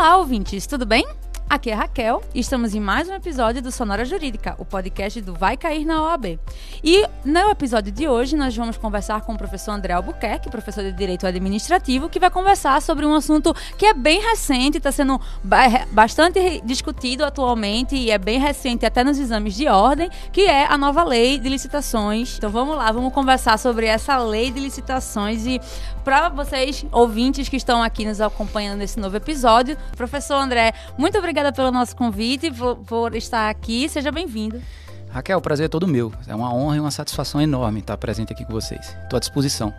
Olá, ouvintes, tudo bem? Aqui é Raquel e estamos em mais um episódio do Sonora Jurídica, o podcast do Vai Cair na OAB. E no episódio de hoje nós vamos conversar com o professor André Albuquerque, professor de Direito Administrativo, que vai conversar sobre um assunto que é bem recente, está sendo bastante discutido atualmente e é bem recente até nos exames de ordem, que é a nova lei de licitações. Então vamos lá, vamos conversar sobre essa lei de licitações e para vocês ouvintes que estão aqui nos acompanhando nesse novo episódio, professor André, muito obrigada obrigada pelo nosso convite, por, por estar aqui. Seja bem-vindo. Raquel, o prazer é todo meu. É uma honra e uma satisfação enorme estar presente aqui com vocês. Estou à disposição.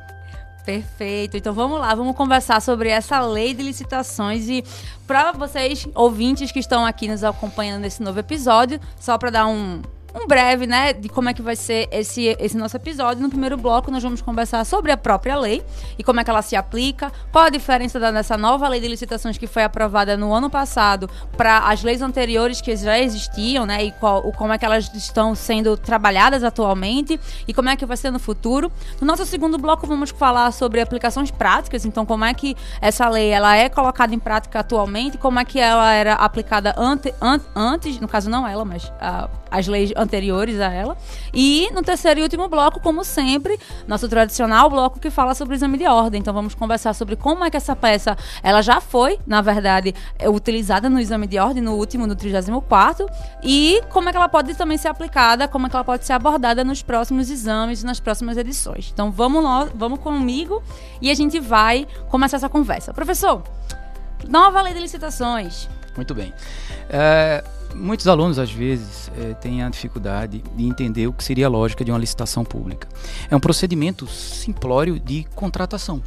Perfeito. Então vamos lá, vamos conversar sobre essa lei de licitações e para vocês ouvintes que estão aqui nos acompanhando nesse novo episódio, só para dar um um breve, né, de como é que vai ser esse, esse nosso episódio. No primeiro bloco, nós vamos conversar sobre a própria lei e como é que ela se aplica, qual a diferença dessa nova lei de licitações que foi aprovada no ano passado para as leis anteriores que já existiam, né, e qual, como é que elas estão sendo trabalhadas atualmente e como é que vai ser no futuro. No nosso segundo bloco, vamos falar sobre aplicações práticas, então como é que essa lei ela é colocada em prática atualmente, como é que ela era aplicada ante, an, antes, no caso não ela, mas uh, as leis anteriores a ela. E no terceiro e último bloco, como sempre, nosso tradicional bloco que fala sobre o exame de ordem. Então vamos conversar sobre como é que essa peça, ela já foi, na verdade, é, utilizada no exame de ordem, no último, no 34 e como é que ela pode também ser aplicada, como é que ela pode ser abordada nos próximos exames, nas próximas edições. Então vamos lá, vamos comigo e a gente vai começar essa conversa. Professor, nova lei de licitações. Muito bem. É, muitos alunos, às vezes, é, têm a dificuldade de entender o que seria a lógica de uma licitação pública. É um procedimento simplório de contratação.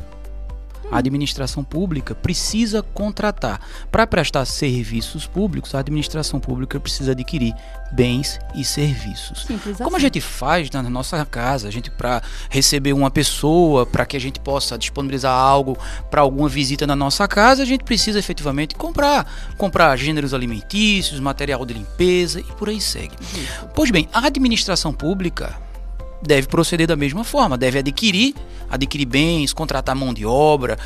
A administração pública precisa contratar. Para prestar serviços públicos, a administração pública precisa adquirir bens e serviços. Simples Como assim. a gente faz na nossa casa, a gente para receber uma pessoa, para que a gente possa disponibilizar algo para alguma visita na nossa casa, a gente precisa efetivamente comprar, comprar gêneros alimentícios, material de limpeza e por aí segue. Pois bem, a administração pública deve proceder da mesma forma, deve adquirir, adquirir bens, contratar mão de obra,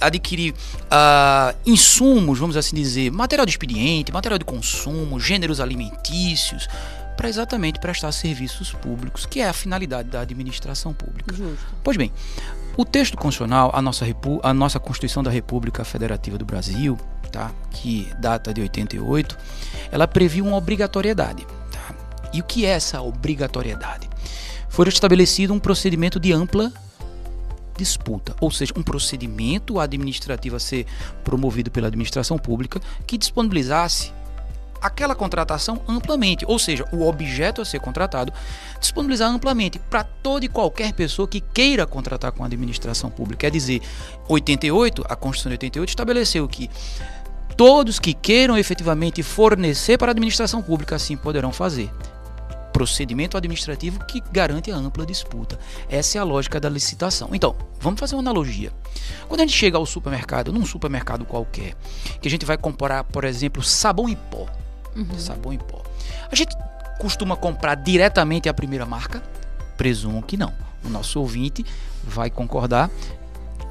adquirir uh, insumos, vamos assim dizer, material de expediente, material de consumo, gêneros alimentícios, para exatamente prestar serviços públicos, que é a finalidade da administração pública. Justo. Pois bem, o texto constitucional, a nossa, a nossa Constituição da República Federativa do Brasil, tá, que data de 88, ela previu uma obrigatoriedade. Tá? E o que é essa obrigatoriedade? Foi estabelecido um procedimento de ampla disputa, ou seja, um procedimento administrativo a ser promovido pela administração pública que disponibilizasse aquela contratação amplamente, ou seja, o objeto a ser contratado disponibilizar amplamente para toda e qualquer pessoa que queira contratar com a administração pública. Quer dizer, 88, a Constituição de 88 estabeleceu que todos que queiram efetivamente fornecer para a administração pública assim poderão fazer procedimento administrativo que garante a ampla disputa. Essa é a lógica da licitação. Então, vamos fazer uma analogia. Quando a gente chega ao supermercado, num supermercado qualquer, que a gente vai comprar, por exemplo, sabão em pó. Uhum. Sabão em pó. A gente costuma comprar diretamente a primeira marca? Presumo que não. O nosso ouvinte vai concordar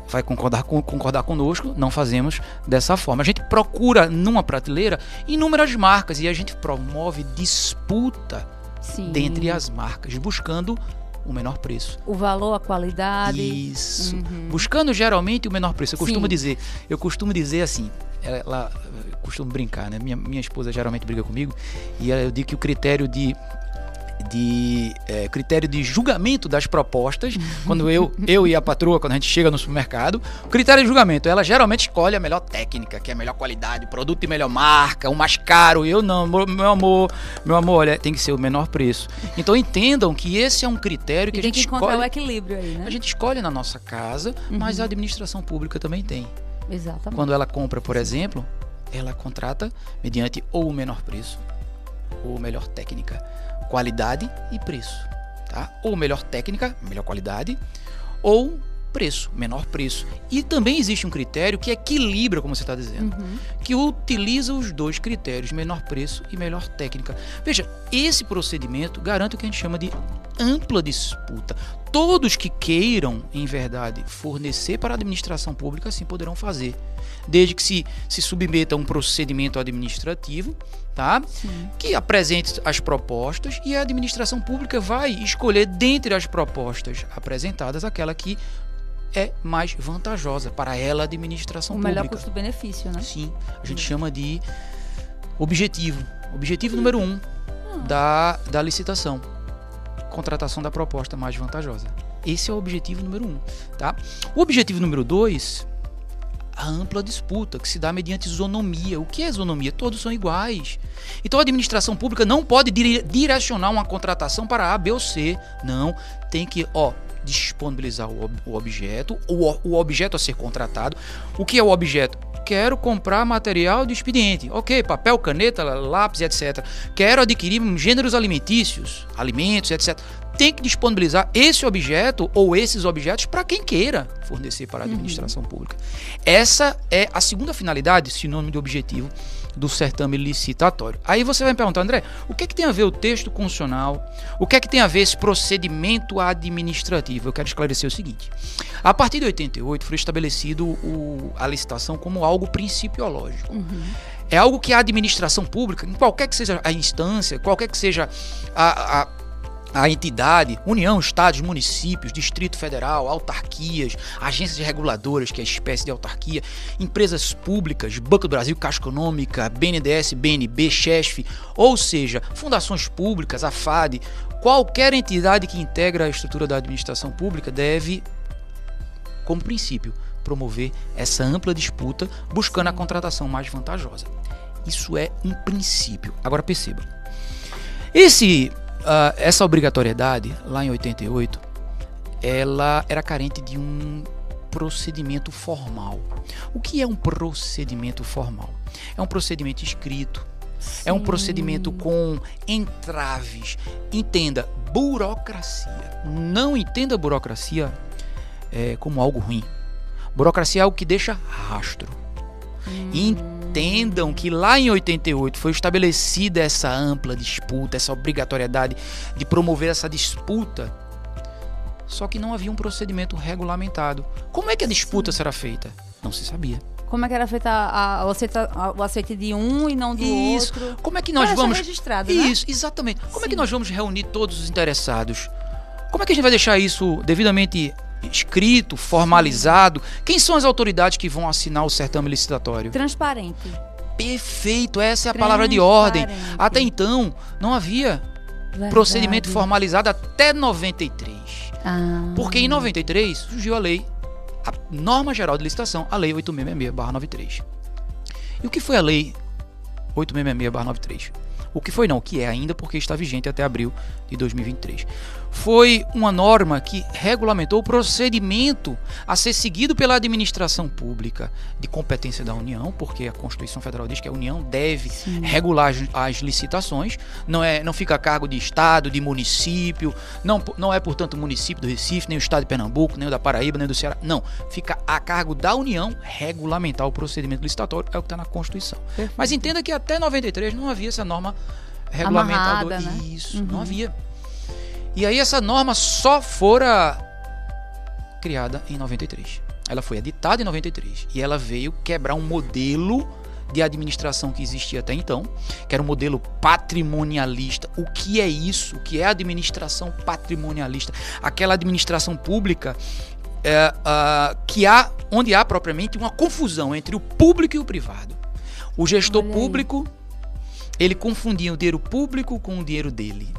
vai concordar, concordar conosco, não fazemos dessa forma. A gente procura numa prateleira inúmeras marcas e a gente promove disputa Sim. dentre as marcas, buscando o menor preço. O valor, a qualidade. Isso. Uhum. Buscando geralmente o menor preço. Eu costumo Sim. dizer, eu costumo dizer assim, ela, eu costumo brincar, né? Minha, minha esposa geralmente briga comigo e eu digo que o critério de de é, critério de julgamento das propostas, quando eu, eu e a patroa, quando a gente chega no supermercado, o critério de julgamento, ela geralmente escolhe a melhor técnica, que é a melhor qualidade, produto de melhor marca, o mais caro. Eu não, meu amor, meu amor, olha, tem que ser o menor preço. Então entendam que esse é um critério que e a gente tem que encontrar escolhe, o equilíbrio aí, né? A gente escolhe na nossa casa, uhum. mas a administração pública também tem. Exatamente. Quando ela compra, por exemplo, ela contrata mediante ou o menor preço ou melhor técnica qualidade e preço, tá? Ou melhor técnica, melhor qualidade, ou preço, menor preço. E também existe um critério que equilibra, como você está dizendo, uhum. que utiliza os dois critérios, menor preço e melhor técnica. Veja, esse procedimento garante o que a gente chama de ampla disputa. Todos que queiram, em verdade, fornecer para a administração pública, assim poderão fazer, desde que se, se submeta a um procedimento administrativo, tá? Que apresente as propostas e a administração pública vai escolher dentre as propostas apresentadas aquela que é mais vantajosa para ela, a administração o pública. O melhor custo-benefício, né? Sim, a gente chama de objetivo. Objetivo número um ah. da, da licitação contratação da proposta mais vantajosa. Esse é o objetivo número um. Tá? O objetivo número dois, a ampla disputa, que se dá mediante isonomia. O que é isonomia? Todos são iguais. Então a administração pública não pode direcionar uma contratação para A, B ou C. Não, tem que, ó, disponibilizar o, ob o objeto, o, o objeto a ser contratado. O que é o objeto? Quero comprar material de expediente. Ok, papel, caneta, lápis, etc. Quero adquirir gêneros alimentícios, alimentos, etc. Tem que disponibilizar esse objeto ou esses objetos para quem queira fornecer para a uhum. administração uhum. pública. Essa é a segunda finalidade, sinônimo de objetivo do certame licitatório. Aí você vai me perguntar, André, o que é que tem a ver o texto constitucional? O que é que tem a ver esse procedimento administrativo? Eu quero esclarecer o seguinte. A partir de 88 foi estabelecido o, a licitação como algo principiológico. Uhum. É algo que a administração pública, em qualquer que seja a instância, qualquer que seja a, a a entidade, União, Estados, municípios, Distrito Federal, autarquias, agências reguladoras, que é a espécie de autarquia, empresas públicas, Banco do Brasil, Caixa Econômica, BNDES, BNB, CHESF, ou seja, fundações públicas, a FAD, qualquer entidade que integra a estrutura da administração pública deve, como princípio, promover essa ampla disputa buscando a contratação mais vantajosa. Isso é um princípio. Agora perceba. Esse uh, essa obrigatoriedade, lá em 88, ela era carente de um procedimento formal. O que é um procedimento formal? É um procedimento escrito, Sim. é um procedimento com entraves. Entenda, burocracia. Não entenda burocracia é, como algo ruim. Burocracia é algo que deixa rastro. Hum entendam que lá em 88 foi estabelecida essa ampla disputa, essa obrigatoriedade de promover essa disputa. Só que não havia um procedimento regulamentado. Como é que a disputa será feita? Não se sabia. Como é que era feita a, a, a, o aceite de um e não do Isso. outro? Como é que nós vamos. Registrado, né? Isso, exatamente. Como Sim. é que nós vamos reunir todos os interessados? Como é que a gente vai deixar isso devidamente escrito, formalizado. Quem são as autoridades que vão assinar o certame licitatório? Transparente. Perfeito, essa é a palavra de ordem. Até então, não havia Verdade. procedimento formalizado até 93. Ah. Porque em 93 surgiu a lei, a norma geral de licitação, a lei 8666/93. E o que foi a lei 8666/93? O que foi não, o que é ainda porque está vigente até abril de 2023 foi uma norma que regulamentou o procedimento a ser seguido pela administração pública de competência da União, porque a Constituição Federal diz que a União deve Sim. regular as, as, licitações, não é, não fica a cargo de estado, de município, não, não é portanto o município do Recife, nem o estado de Pernambuco, nem o da Paraíba, nem do Ceará, não, fica a cargo da União regulamentar o procedimento licitatório, é o que está na Constituição. Perfeito. Mas entenda que até 93 não havia essa norma regulamentadora, né? isso, uhum. não havia. E aí essa norma só fora criada em 93. Ela foi editada em 93 e ela veio quebrar um modelo de administração que existia até então, que era um modelo patrimonialista. O que é isso? O que é administração patrimonialista? Aquela administração pública é, que há, onde há propriamente uma confusão entre o público e o privado. O gestor público ele confundia o dinheiro público com o dinheiro dele.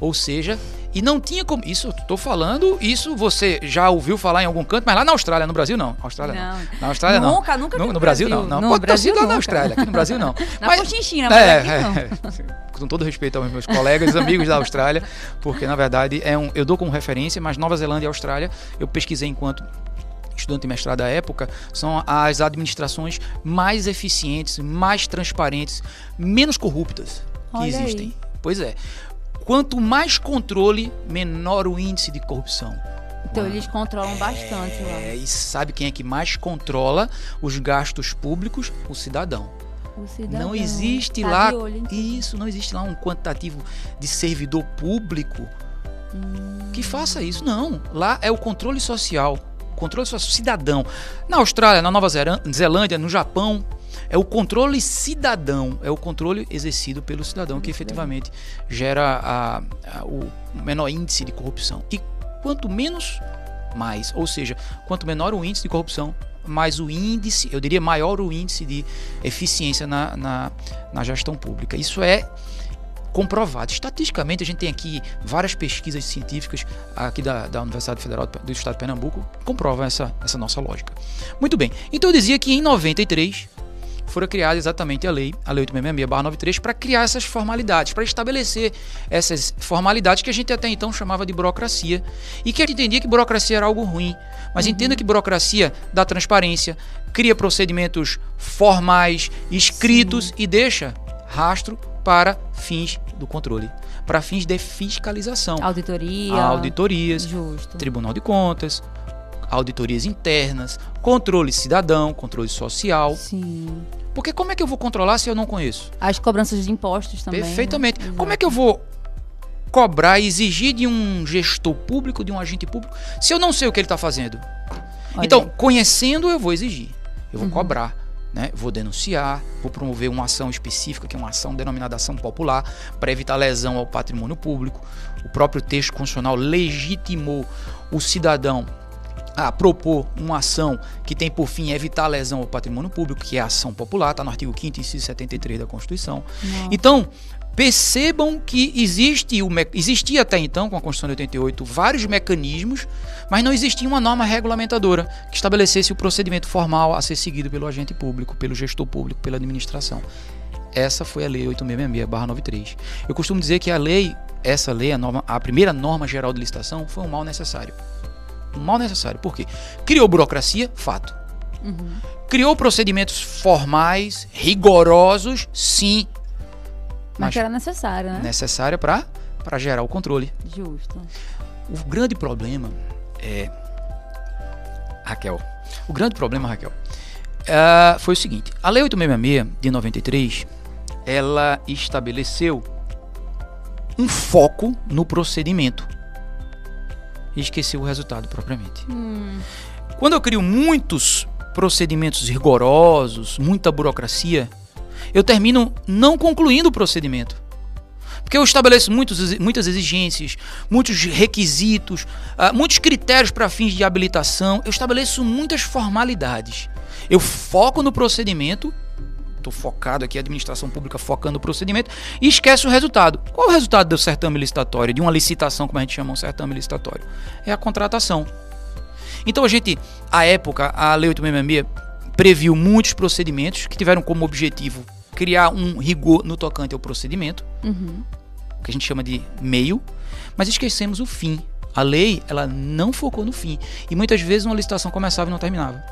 Ou seja, e não tinha como. Isso, estou falando, isso você já ouviu falar em algum canto, mas lá na Austrália, no Brasil não. Austrália não. não. Na Austrália nunca, não. Nunca, nunca. No, no Brasil, Brasil, não. Não, pode Brasil, ter sido lá na Austrália, aqui no Brasil não. na mas, Cochinchina, mas é, é, com todo respeito aos meus colegas e amigos da Austrália, porque na verdade é um, eu dou como referência, mas Nova Zelândia e Austrália eu pesquisei enquanto estudante de mestrado da época, são as administrações mais eficientes, mais transparentes, menos corruptas que Olha existem. Aí. Pois é. Quanto mais controle, menor o índice de corrupção. Então eles controlam bastante lá. É, e sabe quem é que mais controla os gastos públicos? O cidadão. O cidadão Não existe tá lá isso, não existe lá um quantitativo de servidor público Hum. que faça isso. Não, lá é o controle social, controle social cidadão. Na Austrália, na Nova Zelândia, no Japão, é o controle cidadão, é o controle exercido pelo cidadão que efetivamente gera a- a- o menor índice de corrupção. E quanto menos, mais. Ou seja, quanto menor o índice de corrupção, mais o índice, eu diria maior o índice de eficiência na, na, na gestão pública. Isso é comprovado. Estatisticamente, a gente tem aqui várias pesquisas científicas aqui da, da Universidade Federal do Estado de Pernambuco que comprovam essa, essa nossa lógica. Muito bem. Então eu dizia que em 93 fora criada exatamente a lei, a lei 866-93, para criar essas formalidades, para estabelecer essas formalidades que a gente até então chamava de burocracia e que a gente entendia que burocracia era algo ruim. Mas entenda que burocracia dá transparência, cria procedimentos formais, escritos e deixa rastro para fins do controle, para fins de fiscalização, Auditoria. auditorias, Justo. Tribunal de Contas, auditorias internas, controle cidadão, controle social. Sim. Porque como é que eu vou controlar se eu não conheço? As cobranças de impostos também. né? Perfeitamente. Como é que eu vou cobrar, exigir de um gestor público, de um agente público, se eu não sei o que ele está fazendo? Olha então, conhecendo, eu vou exigir, eu Uhum. vou cobrar. Né? Vou denunciar, vou promover uma ação específica, que é uma ação denominada ação popular, para evitar lesão ao patrimônio público. O próprio texto constitucional legitimou o cidadão a propor uma ação que tem por fim evitar a lesão ao patrimônio público, que é a ação popular, está no artigo 5º, inciso 73 da Constituição. Nossa. Então, percebam que existe o existia até então, com a Constituição de 88, vários mecanismos, mas não existia uma norma regulamentadora que estabelecesse o procedimento formal a ser seguido pelo agente público, pelo gestor público, pela administração. Essa foi a Lei 866-93. Eu costumo dizer que a lei, essa lei, a, norma, a primeira norma geral de licitação, foi um mal necessário. Um mal necessário. Por quê? Criou burocracia, fato. Uhum. Criou procedimentos formais, rigorosos, sim, Mas Mas- que era necessário, né? necessária para gerar o controle. Justo. O grande problema é. Raquel. O grande problema, Raquel, ah, foi o seguinte: a Lei 866 de 93 ela estabeleceu um foco no procedimento e esqueceu o resultado propriamente. Hum, Quando eu crio muitos procedimentos rigorosos, muita burocracia, eu termino não concluindo o procedimento. Porque eu estabeleço muitos, muitas exigências, muitos requisitos, ah, muitos critérios para fins de habilitação, eu estabeleço muitas formalidades. Eu foco no procedimento, estou focado aqui, a administração pública focando no procedimento, e esquece o resultado. Qual é o resultado do certame licitatório, de uma licitação, como a gente chama um certame licitatório? É a contratação. Então a gente, à época, a Lei 866 previu muitos procedimentos que tiveram como objetivo criar um rigor no tocante ao procedimento, uhum. que a gente chama de meio, mas esquecemos o fim. A lei, ela não focou no fim. E muitas vezes uma licitação começava e não terminava.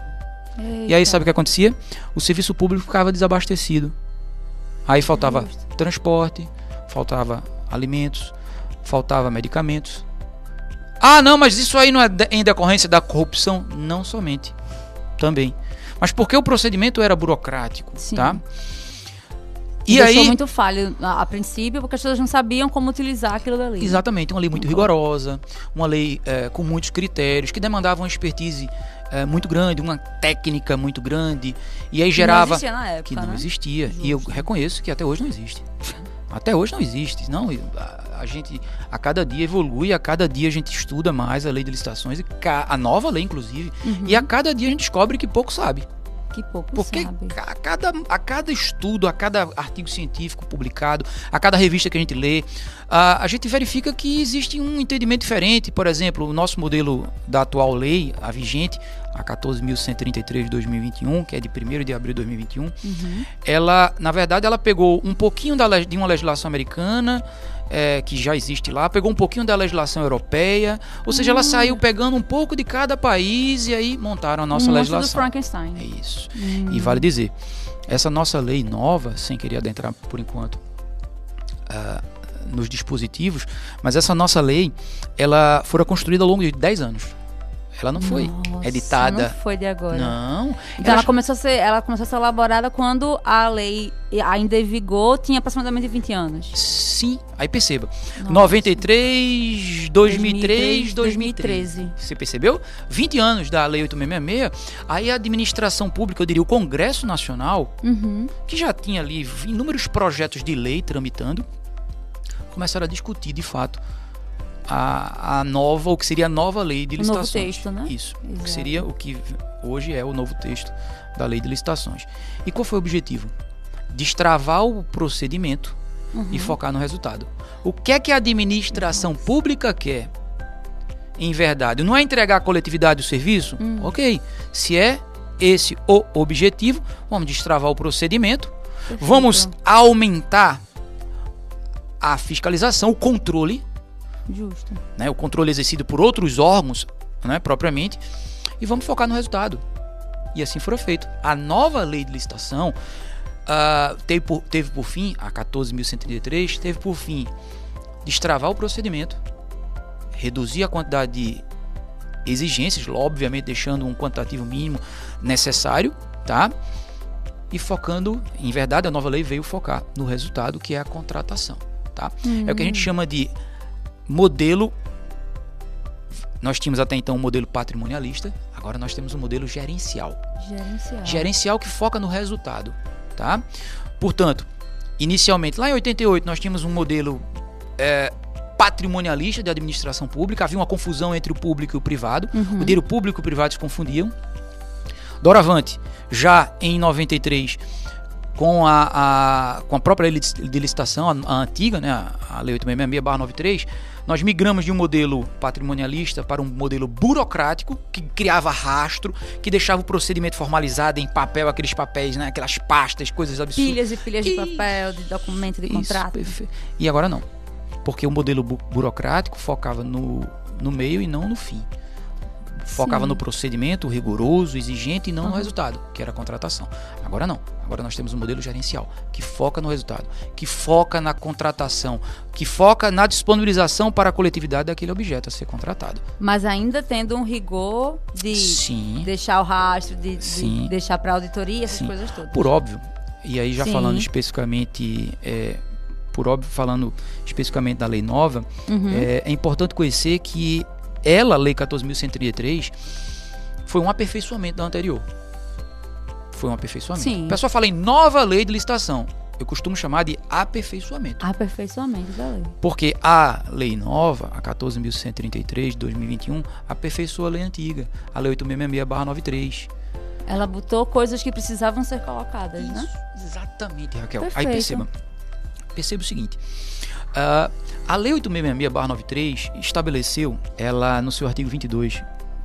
E aí Eita. sabe o que acontecia? O serviço público ficava desabastecido. Aí faltava Justo. transporte, faltava alimentos, faltava medicamentos. Ah, não, mas isso aí não é em decorrência da corrupção? Não somente. Também. Mas porque o procedimento era burocrático, Sim. tá? E deixou aí, muito falho a, a princípio, porque as pessoas não sabiam como utilizar aquilo dali. exatamente, uma lei muito rigorosa, uma lei eh, com muitos critérios, que demandava uma expertise eh, muito grande, uma técnica muito grande, e aí Que gerava... Não existia na época, que não né? existia. E eu Justo. reconheço que até hoje não existe. Até hoje não existe. Não, a, a gente a cada dia evolui, a cada dia a gente estuda mais a lei de licitações, a nova lei, inclusive, Uhum. e a cada dia a gente descobre que pouco sabe. Que pouco Porque sabe. a cada, a cada estudo, a cada artigo científico publicado, a cada revista que a gente lê, a, a gente verifica que existe um entendimento diferente. Por exemplo, o nosso modelo da atual lei, a vigente, a 14.133 de 2021, que é de 1 de abril de 2021, Uhum. ela, na verdade, ela pegou um pouquinho da, de uma legislação americana, é, que já existe lá, pegou um pouquinho da legislação europeia, ou seja, ela Hum. saiu pegando um pouco de cada país e aí montaram a nossa um monstro do legislação. Frankenstein. É isso. Hum. E vale dizer, essa nossa lei nova, sem querer adentrar por enquanto ah, nos dispositivos, mas essa nossa lei, ela fora construída ao longo de 10 anos. Ela não foi Nossa, editada. Não foi de agora. Não. Então ela começou, a ser, ela começou a ser elaborada quando a lei ainda em vigor tinha aproximadamente 20 anos. Sim, aí perceba. Nossa. 93, 2003, 2013. 2013. Você percebeu? 20 anos da Lei 8666. Aí a administração pública, eu diria o Congresso Nacional, Uhum. que já tinha ali inúmeros projetos de lei tramitando, começaram a discutir de fato a, a nova, o que seria a nova lei de O novo licitações. texto, né? Isso. O Exato. que seria o que hoje é o novo texto da lei de licitações. E qual foi o objetivo? Destravar o procedimento Uhum. e focar no resultado. O que é que a administração pública quer? Em verdade, não é entregar à coletividade o serviço? Hum. Ok. Se é esse o objetivo, vamos destravar o procedimento, Perfeito. vamos aumentar a fiscalização, o controle, Justo. né, o controle exercido por outros órgãos, né, propriamente, e vamos focar no resultado. E assim foi feito. A nova lei de licitação ah, teve, por, teve por fim, a 14.133, teve por fim destravar o procedimento, reduzir a quantidade de exigências, obviamente deixando um quantitativo mínimo necessário, tá? E focando, em verdade, a nova lei veio focar no resultado, que é a contratação, tá? É o que a gente chama de modelo. Nós tínhamos até então um modelo patrimonialista, agora nós temos um modelo gerencial. Gerencial. Gerencial que foca no resultado, tá? Portanto, inicialmente, lá em 88, nós tínhamos um modelo é, patrimonialista de administração pública, havia uma confusão entre o público e o privado, Uhum. o dinheiro público e o privado se confundiam. Doravante, já em 93, com a, a- com a própria lei de licitação, a, a antiga, né, a Lei 866-93, nós migramos de um modelo patrimonialista para um modelo burocrático, que criava rastro, que deixava o procedimento formalizado em papel, aqueles papéis, né, aquelas pastas, coisas absurdas. Pilhas e pilhas de papel, de documento, de Isso, contrato. perfe- E agora não. Porque o modelo bu- burocrático focava no, no meio e não no fim. Focava Sim. no procedimento rigoroso, exigente e não no Uhum. resultado, que era a contratação. Agora não. Agora nós temos um modelo gerencial que foca no resultado, que foca na contratação, que foca na disponibilização para a coletividade daquele objeto a ser contratado. Mas ainda tendo um rigor de Sim, deixar o rastro, de, de deixar para auditoria, essas Sim. coisas todas. por óbvio. E aí já falando especificamente, é, por óbvio, falando especificamente da lei nova, Uhum. É, é importante conhecer que ela, Lei 14.133, foi um aperfeiçoamento da anterior. Foi um aperfeiçoamento. Sim. O pessoal fala em nova lei de licitação. Eu costumo chamar de aperfeiçoamento. Aperfeiçoamento da lei. Porque a lei nova, a 14.133 de 2021, aperfeiçoa a lei antiga, a lei 866-93. Ela botou coisas que precisavam ser colocadas, né? Isso, exatamente, Raquel. Aí Perfeito. perceba. Perceba o seguinte. Ah, a Lei 866-93 estabeleceu, ela no seu artigo 22,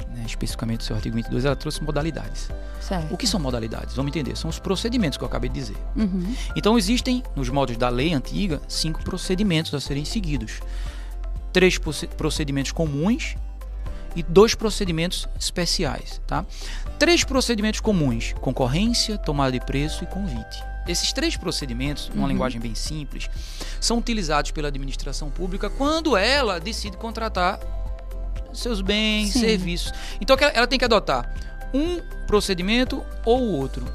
né, especificamente no seu artigo 22, ela trouxe modalidades. Certo. O que são modalidades? Vamos entender. São os procedimentos que eu acabei de dizer. Uhum. Então existem, nos moldes da lei antiga, cinco procedimentos a serem seguidos. Três proce- procedimentos comuns e dois procedimentos especiais. Tá? Três procedimentos comuns: concorrência, tomada de preço e convite. Esses três procedimentos, numa Uhum. linguagem bem simples, são utilizados pela administração pública quando ela decide contratar seus bens, Sim. serviços. Então ela- tem que adotar um procedimento ou o outro,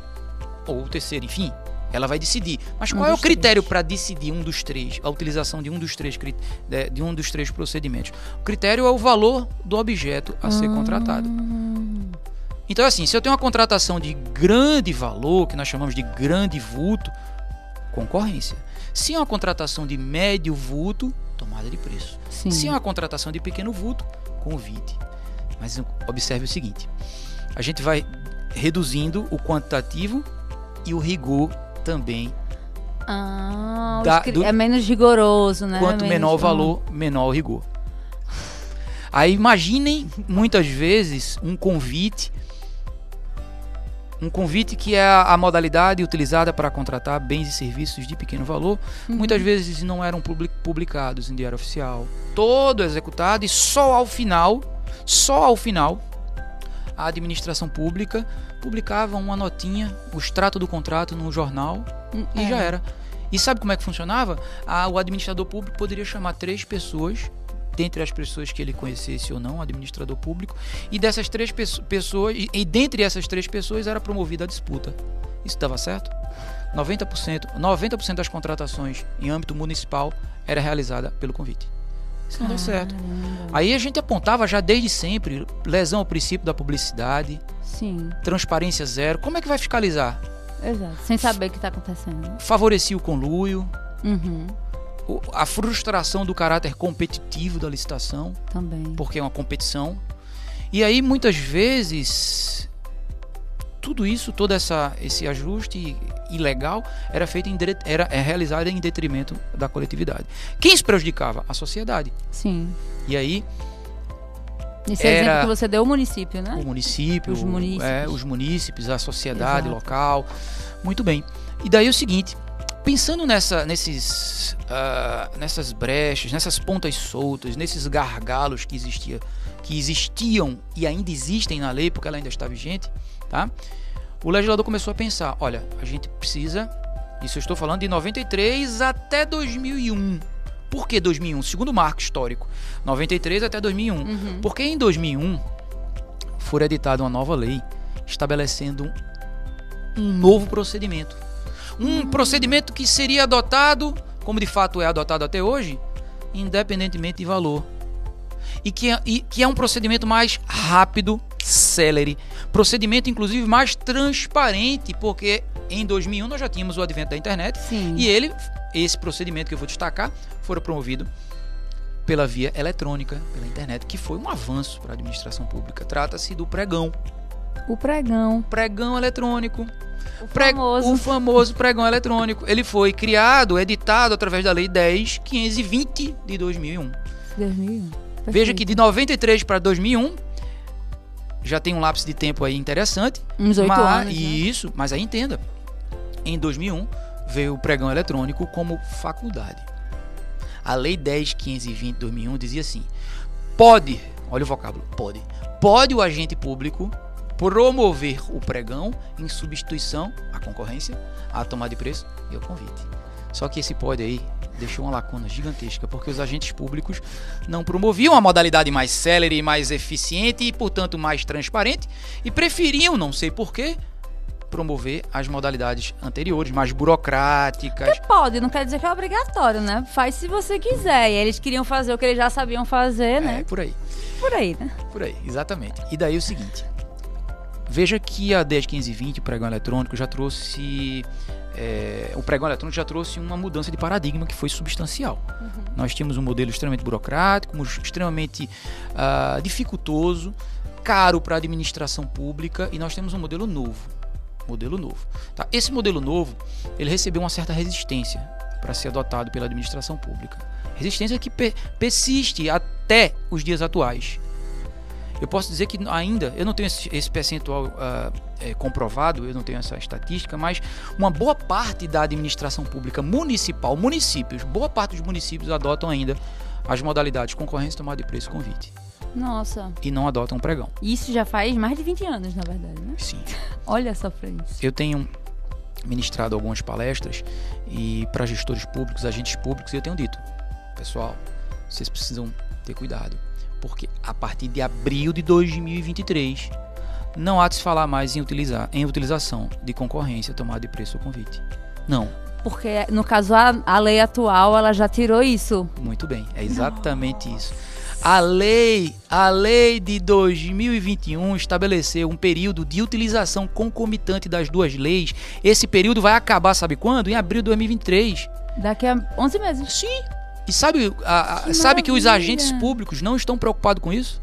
ou o terceiro, enfim. Ela vai decidir. Mas Um qual é o critério para decidir um dos três, a utilização de um dos três de, de um dos três procedimentos? O critério é o valor do objeto a ser contratado. Então, assim, se eu tenho uma contratação de grande valor, que nós chamamos de grande vulto, concorrência. Se é uma contratação de médio vulto, tomada de preço. Sim. Se é uma contratação de pequeno vulto, convite. Mas observe o seguinte: a gente vai reduzindo o quantitativo e o rigor também. Ah, Da- do- é menos rigoroso, né? Quanto Menos- menor o valor, menor o rigor. Aí imaginem muitas vezes um convite, um convite que é a, a modalidade utilizada para contratar bens e serviços de pequeno valor, Uhum. muitas vezes não eram publi- publicados em diário oficial, todo executado e só ao final, só ao final, a administração pública publicava uma notinha, o extrato do contrato no jornal Hum, e é. já era. E sabe como é que funcionava? Ah, o administrador público poderia chamar três pessoas dentre as pessoas que ele conhecesse ou não, administrador público, e dessas três pessoas, e, e dentre essas três pessoas era promovida a disputa. Isso estava certo? 90%, 90% das contratações em âmbito municipal era realizada pelo convite. Isso não deu certo. Aí a gente apontava já desde sempre lesão ao princípio da publicidade, Sim. transparência zero. Como é que vai fiscalizar? Exato. Sem saber o que está acontecendo. Favorecia o conluio. Uhum. A frustração do caráter competitivo da licitação. Também. Porque é uma competição. E aí, muitas vezes, tudo isso, todo essa, esse ajuste ilegal era feito em, era é realizado em detrimento da coletividade. Quem se prejudicava? A sociedade. Sim. E aí esse era exemplo que você deu o município, né? O município, os munícipes, é, os munícipes a sociedade Exato. local. Muito bem. E daí o seguinte, pensando nessa, nesses, uh, nessas brechas, nessas pontas soltas, nesses gargalos que, existia, que existiam e ainda existem na lei, porque ela ainda está vigente, tá? o legislador começou a pensar: olha, a gente precisa. Isso eu estou falando de 93 até 2001. Por que 2001? Segundo o marco histórico, 93 até 2001. Uhum. Porque em 2001 foi editada uma nova lei estabelecendo um novo procedimento. Um procedimento que seria adotado, como de fato é adotado até hoje, independentemente de valor. E que, é, e que é um procedimento mais rápido, célere, procedimento inclusive mais transparente, porque em 2001 nós já tínhamos o advento da internet Sim. e ele, esse procedimento que eu vou destacar, foi promovido pela via eletrônica, pela internet, que foi um avanço para a administração pública. Trata-se do pregão. O pregão. Pregão eletrônico. O famoso. o famoso pregão eletrônico. Ele foi criado, editado através da Lei 10.520 de 2001. 2001. Veja que de 93 para 2001 já tem um lapso de tempo aí interessante. Uns oito anos. Né? Isso, mas aí entenda. Em 2001 veio o pregão eletrônico como faculdade. A Lei 10.520 de 2001 dizia assim: pode, olha o vocábulo, pode, pode o agente público promover o pregão em substituição à concorrência, à tomada de preço e ao convite. Só que esse pode aí deixou uma lacuna gigantesca, porque os agentes públicos não promoviam a modalidade mais célere, mais eficiente e, portanto, mais transparente, e preferiam, não sei porquê, promover as modalidades anteriores, mais burocráticas. Porque pode, não quer dizer que é obrigatório, né? Faz se você quiser. E eles queriam fazer o que eles já sabiam fazer, né? É, por aí. Por aí, né? Por aí, exatamente. E daí o seguinte. Veja que a 10, 15 20, o pregão eletrônico, já trouxe é, o pregão eletrônico já trouxe uma mudança de paradigma que foi substancial. Uhum. Nós tínhamos um modelo extremamente burocrático, extremamente uh, dificultoso, caro para a administração pública e nós temos um modelo novo. Modelo novo. Tá? Esse modelo novo ele recebeu uma certa resistência para ser adotado pela administração pública. Resistência que per persiste até os dias atuais. Eu posso dizer que ainda, eu não tenho esse, esse percentual uh, é, comprovado, eu não tenho essa estatística, mas uma boa parte da administração pública municipal, municípios, boa parte dos municípios adotam ainda as modalidades concorrência, tomada de preço e convite. Nossa. E não adotam pregão. Isso já faz mais de 20 anos, na verdade, né? Sim. Olha só pra isso. Eu tenho ministrado algumas palestras e para gestores públicos, agentes públicos, e eu tenho dito, pessoal, vocês precisam ter cuidado porque a partir de abril de 2023 não há de se falar mais em, utilizar, em utilização de concorrência, tomada de preço ou convite. Não. Porque, no caso, a, a lei atual, ela já tirou isso. Muito bem, é exatamente não. isso. A lei, a lei de 2021 estabeleceu um período de utilização concomitante das duas leis. Esse período vai acabar, sabe quando? Em abril de 2023. Daqui a 11 meses. Sim, e sabe, a, a, que sabe que os agentes públicos não estão preocupados com isso?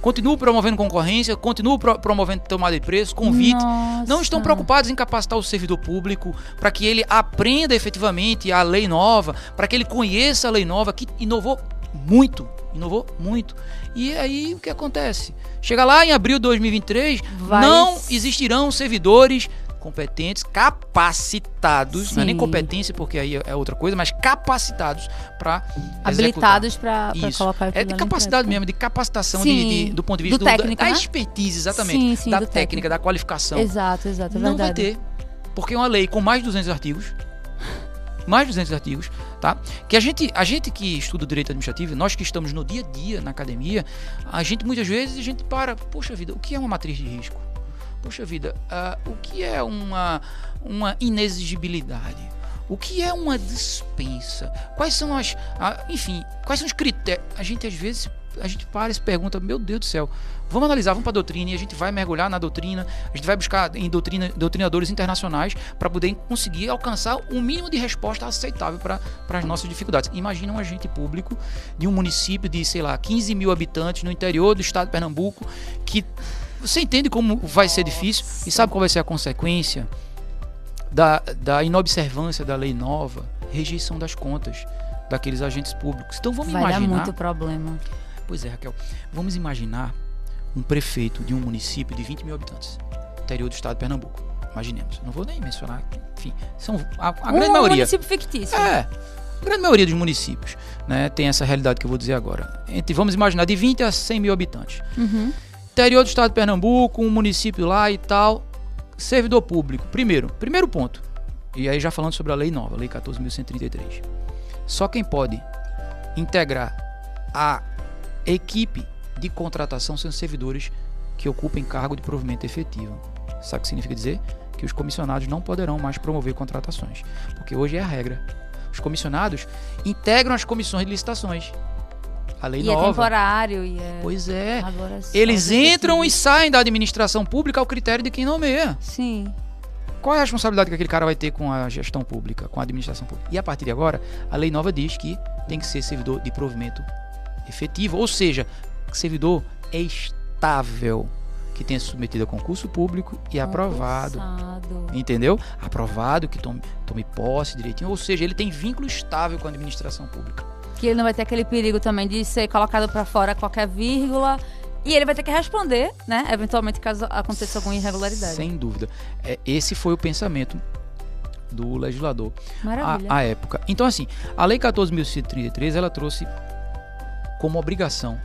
Continuam promovendo concorrência, continuam pro, promovendo tomada de preço, convite. Nossa. Não estão preocupados em capacitar o servidor público para que ele aprenda efetivamente a lei nova, para que ele conheça a lei nova, que inovou muito. Inovou muito. E aí o que acontece? Chega lá em abril de 2023, Vai... não existirão servidores competentes, capacitados, Sim. não é nem competência porque aí é outra coisa, mas capacitados para habilitados para colocar É de capacidade mesmo, de capacitação de, de, do ponto de vista do, do técnico, da, né? expertise, exatamente, sim, sim, da técnica, técnico. da qualificação. Exato, exato, é Não vai ter, porque é uma lei com mais de 200 artigos, mais de 200 artigos, Tá? Que a gente, a gente que estuda direito administrativo, nós que estamos no dia a dia na academia, a gente muitas vezes a gente para, poxa vida, o que é uma matriz de risco? Poxa vida, uh, o que é uma, uma inexigibilidade? O que é uma dispensa? Quais são as, uh, enfim, quais são os critérios? A gente às vezes a gente para e se pergunta, meu Deus do céu, vamos analisar, vamos para a doutrina e a gente vai mergulhar na doutrina, a gente vai buscar em doutrina, doutrinadores internacionais para poder conseguir alcançar o um mínimo de resposta aceitável para as nossas dificuldades. Imagina um agente público de um município de, sei lá, 15 mil habitantes no interior do estado de Pernambuco, que você entende como vai ser difícil e sabe qual vai ser a consequência da, da inobservância da lei nova? Rejeição das contas daqueles agentes públicos. Então vamos vai imaginar. Vai dar muito problema. Pois é, Raquel. Vamos imaginar um prefeito de um município de 20 mil habitantes, interior do estado de Pernambuco. Imaginemos. Não vou nem mencionar, enfim, são a, a grande um maioria. município fictício. É. A grande maioria dos municípios né, tem essa realidade que eu vou dizer agora. Entre, vamos imaginar de 20 a 100 mil habitantes. Uhum. Interior do estado de Pernambuco, um município lá e tal. Servidor público. Primeiro, primeiro ponto. E aí já falando sobre a lei nova, lei 14.133. Só quem pode integrar a equipe de contratação são servidores que ocupem cargo de provimento efetivo. Sabe o que significa dizer? Que os comissionados não poderão mais promover contratações, porque hoje é a regra. Os comissionados integram as comissões de licitações. A lei e nova. é temporário. E é... Pois é. Eles entram e saem da administração pública ao critério de quem nomeia. Sim. Qual é a responsabilidade que aquele cara vai ter com a gestão pública, com a administração pública? E a partir de agora, a lei nova diz que tem que ser servidor de provimento efetivo, ou seja, servidor é estável, que tenha submetido a concurso público e aprovado. Entendeu? Aprovado, que tome, tome posse direitinho, ou seja, ele tem vínculo estável com a administração pública. Que ele não vai ter aquele perigo também de ser colocado para fora qualquer vírgula e ele vai ter que responder, né? Eventualmente, caso aconteça alguma irregularidade. Sem dúvida. É, esse foi o pensamento do legislador à, à época. Então, assim, a Lei 14.133, ela trouxe como obrigação,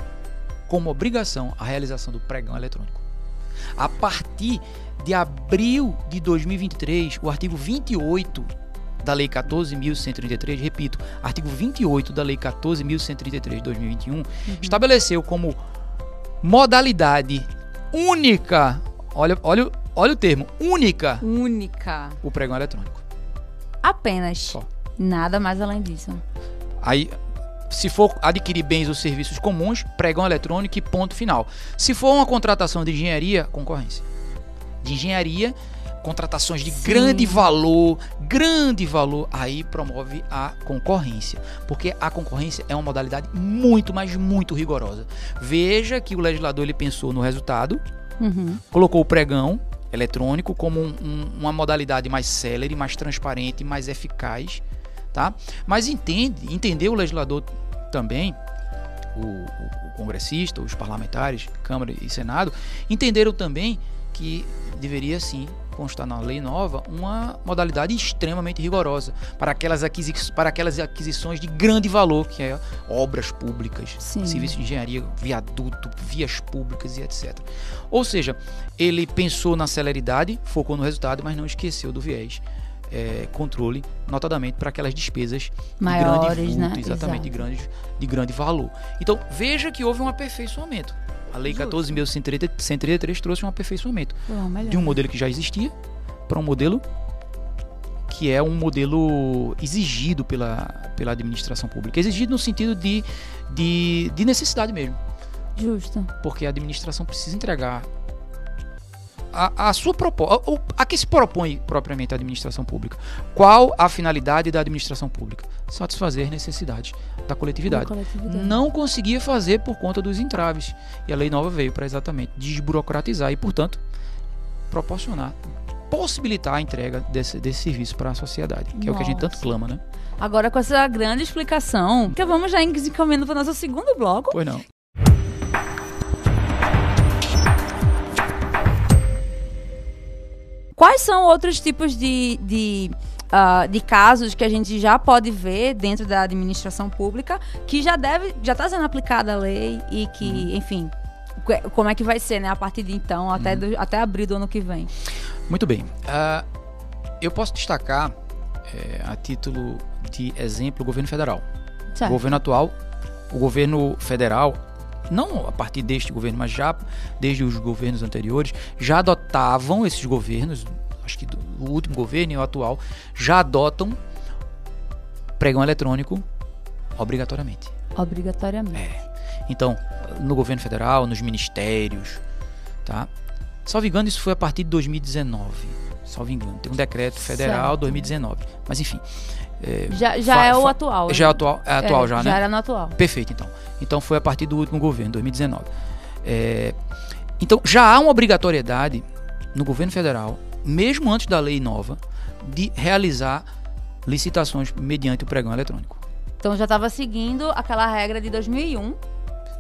como obrigação a realização do pregão eletrônico. A partir de abril de 2023, o artigo 28 da Lei 14.133, repito, artigo 28 da Lei 14.133 de 2021, uhum. estabeleceu como modalidade única, olha, olha, olha o termo, única. Única. O pregão eletrônico. Apenas. Só. Nada mais além disso. Aí se for adquirir bens ou serviços comuns, pregão eletrônico e ponto final. Se for uma contratação de engenharia, concorrência. De engenharia, contratações de Sim. grande valor, grande valor, aí promove a concorrência. Porque a concorrência é uma modalidade muito, mas muito rigorosa. Veja que o legislador ele pensou no resultado, uhum. colocou o pregão eletrônico como um, um, uma modalidade mais célere, mais transparente, mais eficaz tá? Mas entende, entendeu o legislador também, o, o, o congressista, os parlamentares, Câmara e Senado, entenderam também que deveria sim constar na lei nova uma modalidade extremamente rigorosa para aquelas, aquisi para aquelas aquisições de grande valor, que é obras públicas, Sim. serviços de engenharia, viaduto, vias públicas e etc. Ou seja, ele pensou na celeridade, focou no resultado, mas não esqueceu do viés é, controle, notadamente para aquelas despesas Maiores, de grande vulto, né? exatamente de grande, de grande valor. Então veja que houve um aperfeiçoamento. A Lei 14.133 trouxe um aperfeiçoamento de um modelo que já existia para um modelo que é um modelo exigido pela, pela administração pública. Exigido no sentido de, de, de necessidade mesmo. Justo. Porque a administração precisa entregar a, a sua proposta, a que se propõe propriamente a administração pública? Qual a finalidade da administração pública? Satisfazer necessidades da coletividade. coletividade. Não conseguia fazer por conta dos entraves. E a lei nova veio para exatamente desburocratizar e, portanto, proporcionar, possibilitar a entrega desse, desse serviço para a sociedade, que Nossa. é o que a gente tanto clama, né? Agora, com essa grande explicação, que vamos já encaminhando para o nosso segundo bloco. Pois não. Quais são outros tipos de, de, uh, de casos que a gente já pode ver dentro da administração pública que já deve, já está sendo aplicada a lei e que, uhum. enfim, como é que vai ser, né, a partir de então, até, uhum. do, até abril do ano que vem? Muito bem. Uh, eu posso destacar é, a título de exemplo, o governo federal. Certo. O governo atual, o governo federal, não a partir deste governo, mas já desde os governos anteriores, já adotavam esses governos, acho que o último governo e o atual, já adotam pregão eletrônico obrigatoriamente. Obrigatoriamente. É. Então, no governo federal, nos ministérios, tá? Salvo engano, isso foi a partir de 2019. Salvo engano. Tem um decreto federal Certo. 2019. Mas enfim. é, Já, já é o atual. Já é né? atual, é atual É, já, né? Já era no atual. Perfeito, então. Então foi a partir do último governo, 2019. É, então já há uma obrigatoriedade no governo federal, mesmo antes da lei nova, de realizar licitações mediante o pregão eletrônico. Então já estava seguindo aquela regra de 2001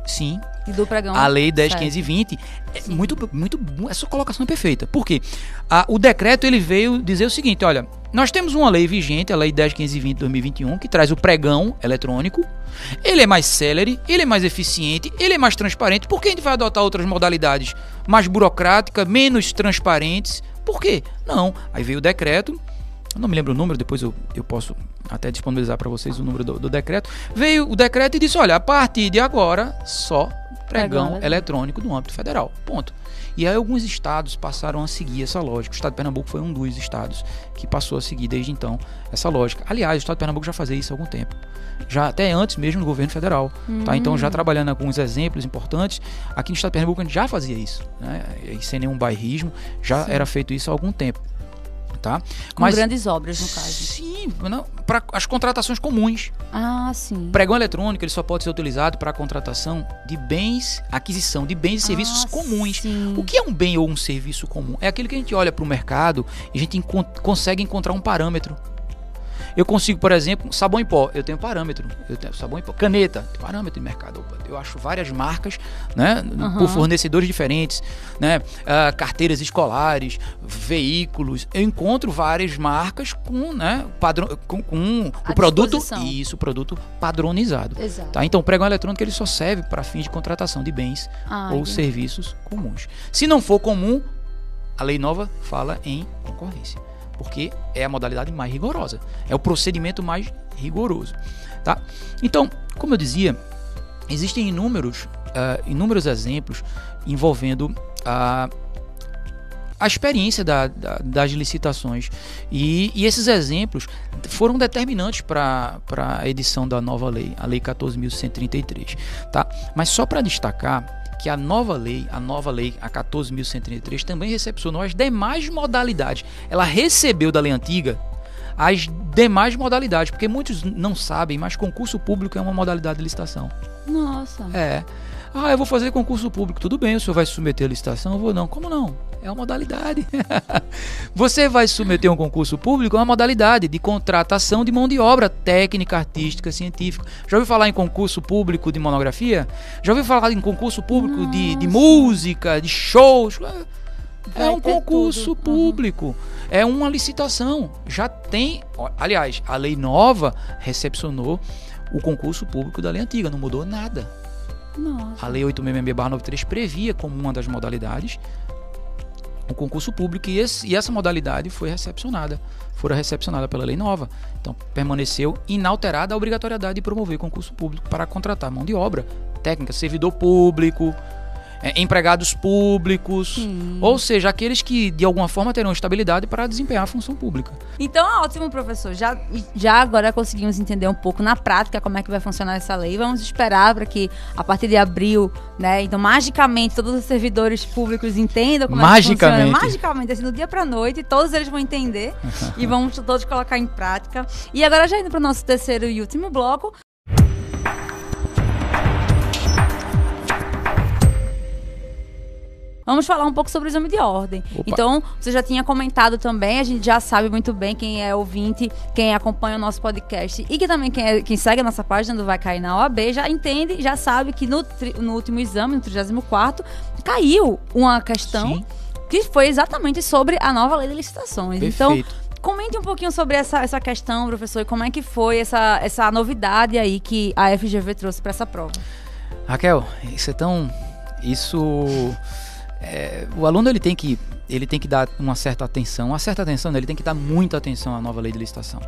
Sim, e do pregão. a lei Certo. 10.520 é Sim. muito, muito, essa colocação é perfeita. Por quê? A- o decreto ele veio dizer o seguinte, olha, nós temos uma lei vigente, a lei 10.520 de 2021, que traz o pregão eletrônico. Ele é mais célere, ele é mais eficiente, ele é mais transparente. Por que a gente vai adotar outras modalidades mais burocráticas, menos transparentes? Por quê? Não. Aí veio o decreto, eu não me lembro o número, depois eu, eu posso até disponibilizar para vocês o número do, do decreto. Veio o decreto e disse: olha, a partir de agora, só Pregão pregão eletrônico no âmbito federal. Ponto. E aí alguns estados passaram a seguir essa lógica. O estado de Pernambuco foi um dos estados que passou a seguir desde então essa lógica. Aliás, o estado de Pernambuco já fazia isso há algum tempo. Já até antes mesmo do governo federal. Tá? Então, já trabalhando alguns exemplos importantes, aqui no estado de Pernambuco a gente já fazia isso. Né? E sem nenhum bairrismo, já Sim. era feito isso há algum tempo. Tá? Com grandes obras, no caso. Sim, para as contratações comuns. Ah, sim. O pregão eletrônico ele só pode ser utilizado para a contratação de bens, aquisição de bens e serviços Ah, comuns. sim. O que é um bem ou um serviço comum? É aquilo que a gente olha para o mercado e a gente encon- consegue encontrar um parâmetro. Eu consigo, por exemplo, sabão em pó, eu tenho parâmetro. Eu tenho sabão em pó, caneta, parâmetro de mercado. Eu acho várias marcas, né, Aham. por fornecedores diferentes, né, ah, carteiras escolares, veículos. Eu encontro várias marcas com, né, padrão, com, com o produto e isso, o produto padronizado. Exato. Tá? Então, o pregão eletrônico ele só serve para fins de contratação de bens Ah, ou serviços comuns. Se não for comum, a lei nova fala em concorrência, porque é a modalidade mais rigorosa, é o procedimento mais rigoroso, tá? Então, como eu dizia, existem inúmeros, ah, inúmeros exemplos envolvendo a a experiência da- da- das licitações e, e esses exemplos foram determinantes para a edição da nova lei, a lei 14.133, tá? Mas só para destacar que a nova lei, a nova lei, a 14.133, também recepcionou as demais modalidades. Ela recebeu da lei antiga as demais modalidades, porque muitos não sabem, mas concurso público é uma modalidade de licitação. Nossa. É. Ah, eu vou fazer concurso público. Tudo bem, o senhor vai submeter a licitação? Eu vou não. Como não? É uma modalidade. Você vai submeter um concurso público, é uma modalidade de contratação de mão de obra técnica, artística, científica. Já ouviu falar em concurso público de monografia? Já ouviu falar em concurso público de, de música, de shows? É Vai um concurso tudo. Uhum. público, é uma licitação. Já tem, aliás, a lei nova recepcionou o concurso público da lei antiga, não mudou nada. Nossa. A lei 866/93 previa como uma das modalidades o concurso público e, esse- e essa modalidade foi recepcionada, fora recepcionada pela lei nova. Então permaneceu inalterada a obrigatoriedade de promover concurso público para contratar mão de obra técnica, servidor público, eh, empregados públicos, ou seja, aqueles que de alguma forma terão estabilidade para desempenhar a função pública. Então, ótimo, professor. Já, já agora conseguimos entender um pouco na prática como é que vai funcionar essa lei. Vamos esperar para que, a partir de abril, né? Então, magicamente, todos os servidores públicos entendam como é que Magicamente. funciona. Magicamente, assim, do dia para noite, todos eles vão entender e vamos todos colocar em prática. E agora, já indo para o nosso terceiro e último bloco. Vamos falar um pouco sobre o exame de ordem. Opa. Então, você já tinha comentado também, a gente já sabe muito bem quem é ouvinte, quem acompanha o nosso podcast e que também quem, é- quem segue a nossa página do Vai Cair na OAB, já entende, já sabe que no, tri- no último exame, no 34 caiu uma questão Sim, que foi exatamente sobre a nova lei de licitações. Então, perfeito. comente um pouquinho sobre essa, essa questão, professor, e como é que foi essa, essa novidade aí que a FGV trouxe para essa prova. Raquel, isso é tão. Isso. É, o aluno ele tem que ele tem que dar uma certa atenção, uma certa atenção, né? ele tem que dar muita atenção à nova lei de licitação.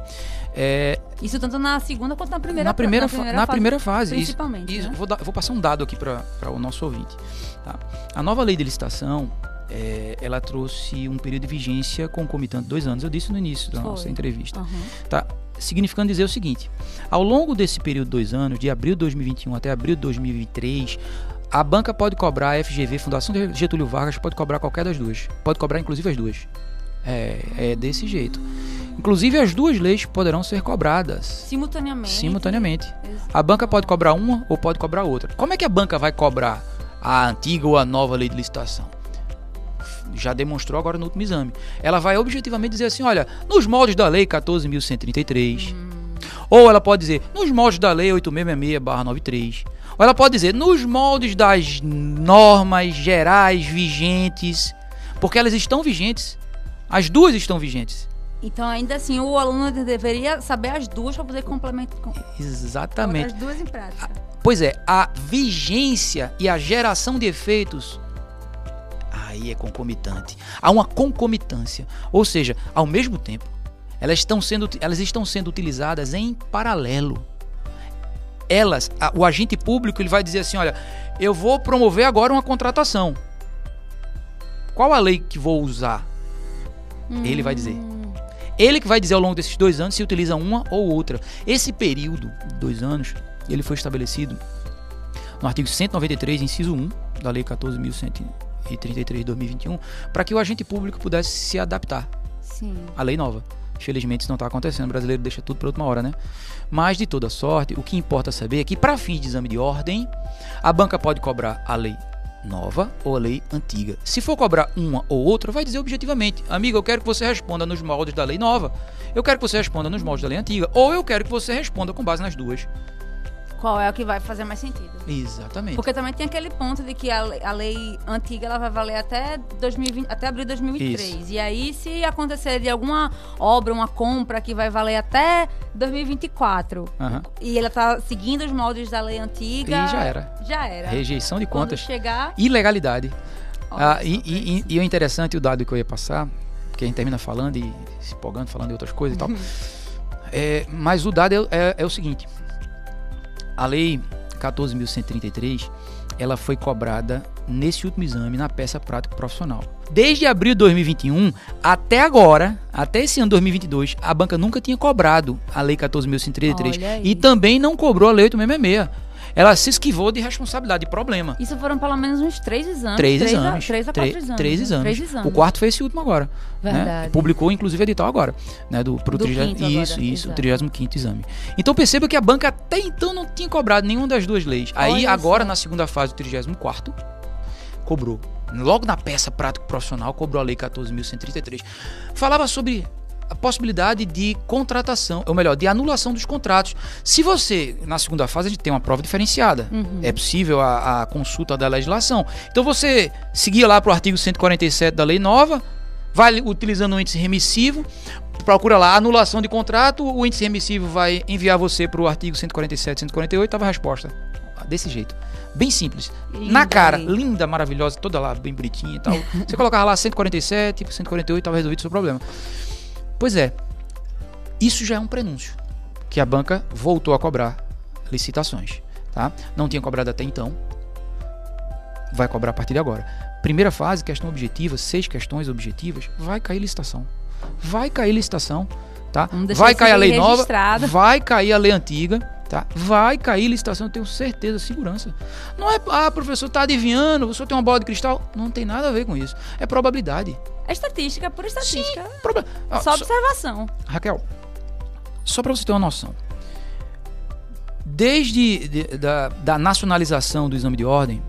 É, Isso tanto na segunda quanto na primeira na primeira, na primeira na fase, primeira fase. Isso- Principalmente. isso, né? vou, dar- vou passar um dado aqui para o nosso ouvinte. tá? A nova lei de licitação, é, ela trouxe um período de vigência concomitante, dois anos. Eu disse no início da Foi. nossa entrevista. Aham. Tá? Significando dizer o seguinte: ao longo desse período de dois anos, de abril de 2021 até abril de 2023, a banca pode cobrar, a FGV, Fundação Getúlio Vargas, pode cobrar qualquer das duas. Pode cobrar inclusive as duas. É, é desse jeito. Inclusive as duas leis poderão ser cobradas Simultaneamente. simultaneamente. A banca pode cobrar uma ou pode cobrar outra. Como é que a banca vai cobrar a antiga ou a nova lei de licitação? Já demonstrou agora no último exame. Ela vai objetivamente dizer assim: olha, nos moldes da lei 14.133. Ou ela pode dizer, nos moldes da lei 8666-93. Ou ela pode dizer, nos moldes das normas gerais vigentes. Porque elas estão vigentes. As duas estão vigentes. Então, ainda assim, o aluno deveria saber as duas para poder complementar com Exatamente. as duas em prática. Pois é, a vigência e a geração de efeitos aí é concomitante. Há uma concomitância, ou seja, ao mesmo tempo, elas estão sendo, elas estão sendo utilizadas em paralelo. Elas, a- o agente público, ele vai dizer assim, olha, eu vou promover agora uma contratação. Qual a lei que vou usar? Ele vai dizer. Hum, Ele que vai dizer ao longo desses dois anos se utiliza uma ou outra. Esse período, de dois anos, ele foi estabelecido no artigo 193, inciso 1 da Lei 14.133 de 2021, para que o agente público pudesse se adaptar Sim. à lei nova. Infelizmente isso não está acontecendo, o brasileiro deixa tudo para última hora, né? Mas de toda sorte, o que importa saber é que para fins de exame de ordem, a banca pode cobrar a lei nova ou a lei antiga. Se for cobrar uma ou outra, vai dizer objetivamente: amigo, eu quero que você responda nos moldes da lei nova, eu quero que você responda nos moldes da lei antiga, ou eu quero que você responda com base nas duas. Qual é o que vai fazer mais sentido? Exatamente. Porque também tem aquele ponto de que a, lei- a lei antiga ela vai valer até 2020, até abril de 2023. E aí, se acontecer de alguma obra, uma compra que vai valer até 2024, Aham. e ela tá seguindo os moldes da lei antiga, E já era. Já era. Rejeição de Quando contas. chegar, Ilegalidade. olha Ah, e, e- isso. e o interessante, o dado que eu ia passar, porque a gente termina falando e se empolgando, falando de outras coisas e tal. É, mas o dado é, é- é o seguinte: a lei 14.133 ela foi cobrada nesse último exame na peça prático profissional. Desde abril de 2021 até agora, até esse ano 2022, a banca nunca tinha cobrado a lei 14.133 Olha aí. e também não cobrou a lei 8666. Ela se esquivou de responsabilidade, de problema. Isso foram pelo menos uns três exames. Três a- exames. três a quatro exames. Três né? exames. Três exames. O quarto foi esse último agora. né? Verdade. Publicou, inclusive, edital agora. Né? Do, pro Do trigé- quinto agora, Isso, isso, o exato. 35 exame. Então perceba que a banca até então não tinha cobrado nenhuma das duas leis. Aí, Olha agora, só. na segunda fase do 34 cobrou. Logo na peça prático profissional, cobrou a lei 14.133. Falava sobre a possibilidade de contratação, ou melhor, de anulação dos contratos. Se você, na segunda fase, a gente tem uma prova diferenciada. Uhum. É possível a, a consulta da legislação. Então você seguia lá para o artigo 147 da lei nova, vai utilizando o índice remissivo, procura lá anulação de contrato, o índice remissivo vai enviar você para o artigo 147, 148, estava a resposta. Desse jeito. Bem simples. Linda Na cara, linda, maravilhosa, toda lá, bem bonitinha e tal. Você colocava lá 147, 148, estava resolvido o seu problema. Pois é, isso já é um prenúncio que a banca voltou a cobrar licitações, tá? Não tinha cobrado até então, vai cobrar a partir de agora. Primeira fase, questão objetiva, seis questões objetivas, vai cair licitação. Vai cair licitação, tá? Vai cair a lei nova, vai cair a lei antiga, tá? Vai cair licitação, eu tenho certeza, segurança. Não é, ah, professor, tá adivinhando, você tem uma bola de cristal. Não tem nada a ver com isso. É probabilidade. É estatística, por estatística. Proba- Ah, só só- observação. Raquel, só para você ter uma noção. Desde de- da, da nacionalização do exame de ordem,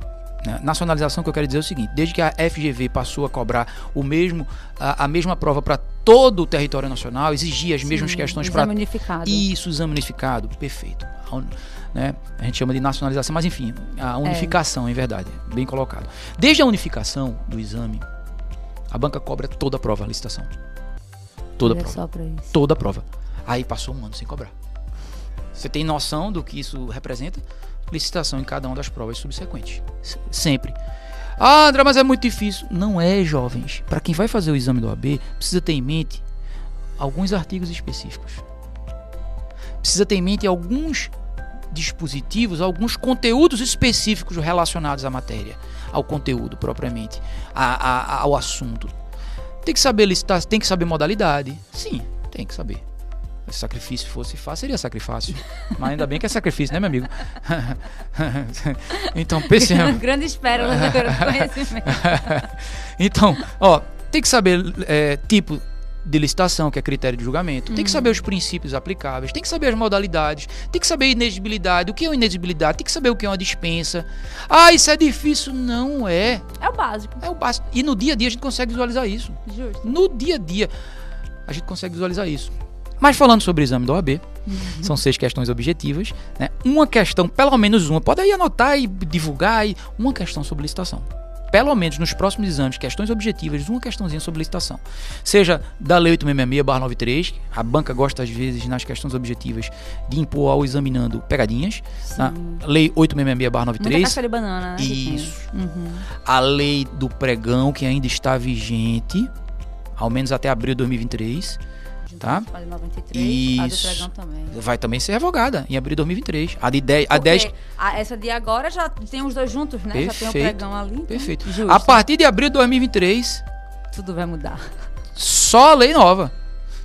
né, nacionalização que eu quero dizer é o seguinte: desde que a FGV passou a cobrar o mesmo, a, a mesma prova para todo o território nacional, exigia as mesmas Sim, questões para isso, exame unificado, perfeito. Né, a gente chama de nacionalização, mas enfim, a unificação, em verdade, bem colocado. Desde a unificação do exame, a banca cobra toda a prova, a licitação. Toda a prova toda a prova. Aí passou um ano sem cobrar. Você tem noção do que isso representa? Licitação em cada uma das provas subsequentes. Sempre. Ah, André, mas é muito difícil. Não é, jovens. Para quem vai fazer o exame do AB, precisa ter em mente alguns artigos específicos. Precisa ter em mente alguns dispositivos, alguns conteúdos específicos relacionados à matéria, ao conteúdo propriamente, a, a, ao assunto. Tem que saber listar, tem que saber modalidade. Sim, tem que saber. Se sacrifício fosse fácil, seria sacrifício. Mas ainda bem que é sacrifício, né, meu amigo? então, pense. Grande espera do conhecimento. então, ó, tem que saber é, tipo de licitação, que é critério de julgamento. Uhum. Tem que saber os princípios aplicáveis, tem que saber as modalidades, tem que saber inexigibilidade, o que é uma inexigibilidade, tem que saber o que é uma dispensa. Ah, isso é difícil. Não é. É o básico. É o básico. E no dia a dia a gente consegue visualizar isso. Justo. No dia a dia a gente consegue visualizar isso. Mas falando sobre o exame do OAB, uhum. são seis questões objetivas. Né? Uma questão, pelo menos uma, pode aí anotar e divulgar, e uma questão sobre licitação pelo menos nos próximos exames, questões objetivas, uma questãozinha sobre licitação. Seja da Lei 866-93, a banca gosta às vezes nas questões objetivas de impor ao examinando pegadinhas. Tá? Lei 866-93. de banana, né? Isso. Uhum. A lei do pregão, que ainda está vigente, ao menos até abril de 2023 tá? Faz 93, Isso. a do também. Vai também ser revogada em abril de 2023. A de 10, a 10 a, essa de agora já tem os dois juntos, né? Perfeito. Já tem o pregão ali. Então, Perfeito. Justo. A partir de abril de 2023, tudo vai mudar. Só a lei nova.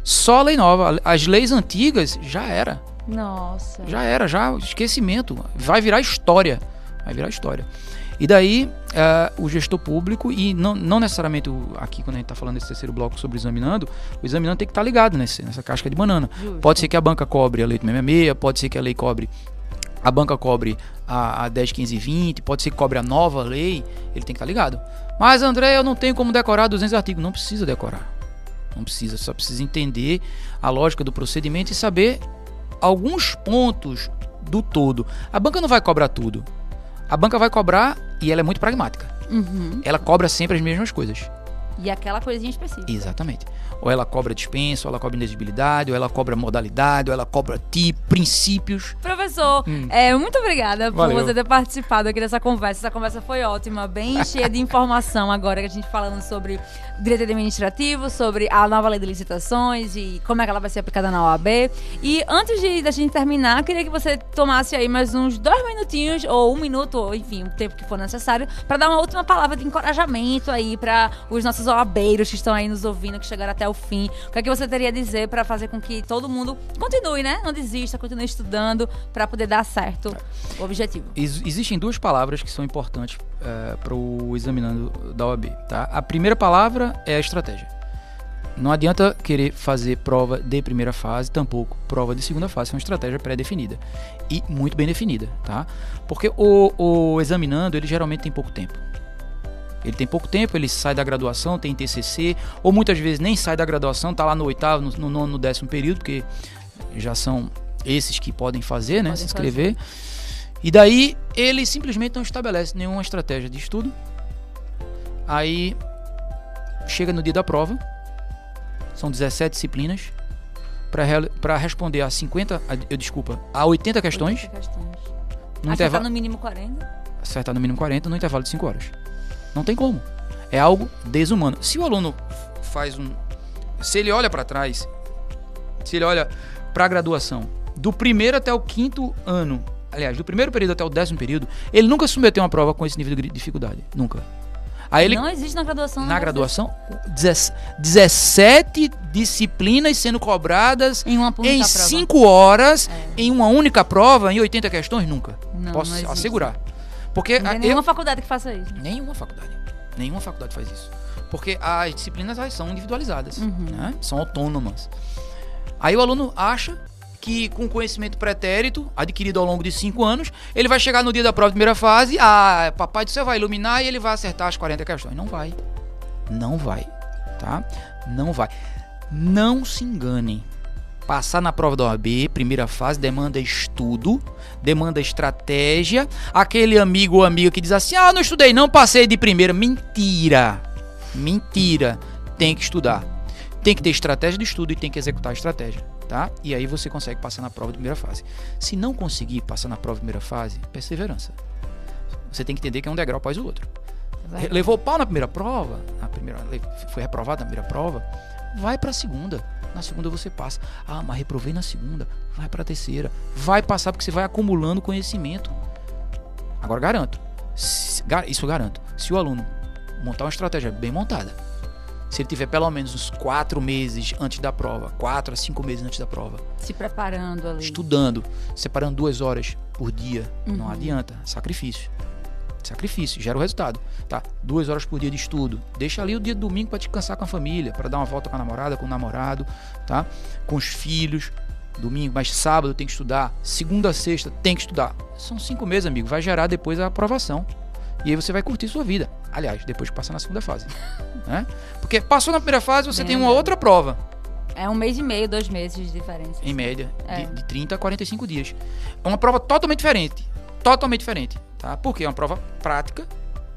Só a lei nova. As leis antigas já era. Nossa. Já era, já esquecimento. Vai virar história. Vai virar história. E daí, uh, o gestor público, e não, não necessariamente o, aqui, quando a gente está falando desse terceiro bloco sobre o examinando, o examinando tem que estar tá ligado nesse, nessa casca de banana. Justo. Pode ser que a banca cobre a lei 66, pode ser que a lei cobre. A banca cobre a, a 10, 15 20, pode ser que cobre a nova lei, ele tem que estar tá ligado. Mas, André, eu não tenho como decorar 200 artigos. Não precisa decorar. Não precisa, só precisa entender a lógica do procedimento e saber alguns pontos do todo. A banca não vai cobrar tudo. A banca vai cobrar e ela é muito pragmática. Uhum. Ela cobra sempre as mesmas coisas. E aquela coisinha específica. Exatamente. Ou ela cobra dispensa, ou ela cobra inexigibilidade, ou ela cobra modalidade, ou ela cobra tipo, princípios. Professor, hum. é, muito obrigada Valeu. por você ter participado aqui dessa conversa. Essa conversa foi ótima, bem cheia de informação agora que a gente falando sobre direito administrativo, sobre a nova lei de licitações e como é que ela vai ser aplicada na OAB. E antes de a gente terminar, queria que você tomasse aí mais uns dois minutinhos, ou um minuto, ou enfim, o tempo que for necessário, para dar uma última palavra de encorajamento aí para os nossos OABeiros que estão aí nos ouvindo, que chegaram até o fim. O que é que você teria a dizer para fazer com que todo mundo continue, né? Não desista, continue estudando para poder dar certo o objetivo. Ex existem duas palavras que são importantes é, para o examinando da OAB, tá? A primeira palavra é a estratégia. Não adianta querer fazer prova de primeira fase, tampouco prova de segunda fase, é uma estratégia pré-definida e muito bem definida, tá? Porque o, o examinando, ele geralmente tem pouco tempo. Ele tem pouco tempo, ele sai da graduação, tem TCC, ou muitas vezes nem sai da graduação, tá lá no oitavo, no, no nono, no décimo período, porque já são esses que podem fazer, né, podem se inscrever. Fazer. E daí ele simplesmente não estabelece nenhuma estratégia de estudo. Aí chega no dia da prova, são 17 disciplinas, para responder a 50, a, eu desculpa, a 80 questões. 80 questões. No Acertar no mínimo 40? Acertar no mínimo 40 no intervalo de 5 horas. Não tem como. É algo desumano. Se o aluno faz um. Se ele olha para trás, se ele olha para a graduação, do primeiro até o quinto ano, aliás, do primeiro período até o décimo período, ele nunca submeteu uma prova com esse nível de dificuldade. Nunca. Aí ele, não existe na graduação. Na graduação, 17 disciplinas sendo cobradas em, uma em 5 horas, é. em uma única prova, em 80 questões, nunca. Não, Posso não assegurar. Porque não tem nenhuma eu, faculdade que faça isso. Nenhuma faculdade. Nenhuma faculdade faz isso. Porque as disciplinas elas são individualizadas, uhum. né? são autônomas. Aí o aluno acha que com conhecimento pretérito, adquirido ao longo de cinco anos, ele vai chegar no dia da prova de primeira fase, ah, papai do céu vai iluminar e ele vai acertar as 40 questões. Não vai. Não vai, tá? Não vai. Não se enganem. Passar na prova da OAB, primeira fase, demanda estudo, demanda estratégia. Aquele amigo ou amiga que diz assim: ah, não estudei, não passei de primeira. Mentira. Mentira. Tem que estudar. Tem que ter estratégia de estudo e tem que executar a estratégia tá? E aí você consegue passar na prova de primeira fase. Se não conseguir passar na prova de primeira fase, perseverança. Você tem que entender que é um degrau após o outro. Levou pau na primeira prova, na primeira, foi reprovado na primeira prova, vai para a segunda. Na segunda você passa. Ah, mas reprovei na segunda, vai para a terceira. Vai passar porque você vai acumulando conhecimento. Agora garanto, se- isso eu garanto. Se o aluno montar uma estratégia bem montada, se ele tiver pelo menos uns quatro meses antes da prova, quatro a cinco meses antes da prova, Se preparando ali. estudando, separando duas horas por dia, não Uhum. adianta, sacrifício. Sacrifício, gera o resultado, tá? Duas horas por dia de estudo. Deixa ali o dia de domingo para descansar com a família, para dar uma volta com a namorada, com o namorado, tá? Com os filhos. Domingo, mas sábado tem que estudar. Segunda a sexta tem que estudar. São cinco meses, amigo. Vai gerar depois a aprovação. E aí você vai curtir sua vida. Aliás, depois de passar na segunda fase. né? Porque passou na primeira fase, você Bem tem uma lembrado. outra prova É um mês e meio, dois meses de diferença. em média, É. de, de 30 a 45 dias. É uma prova totalmente diferente. Totalmente diferente, tá? Porque é uma prova prática,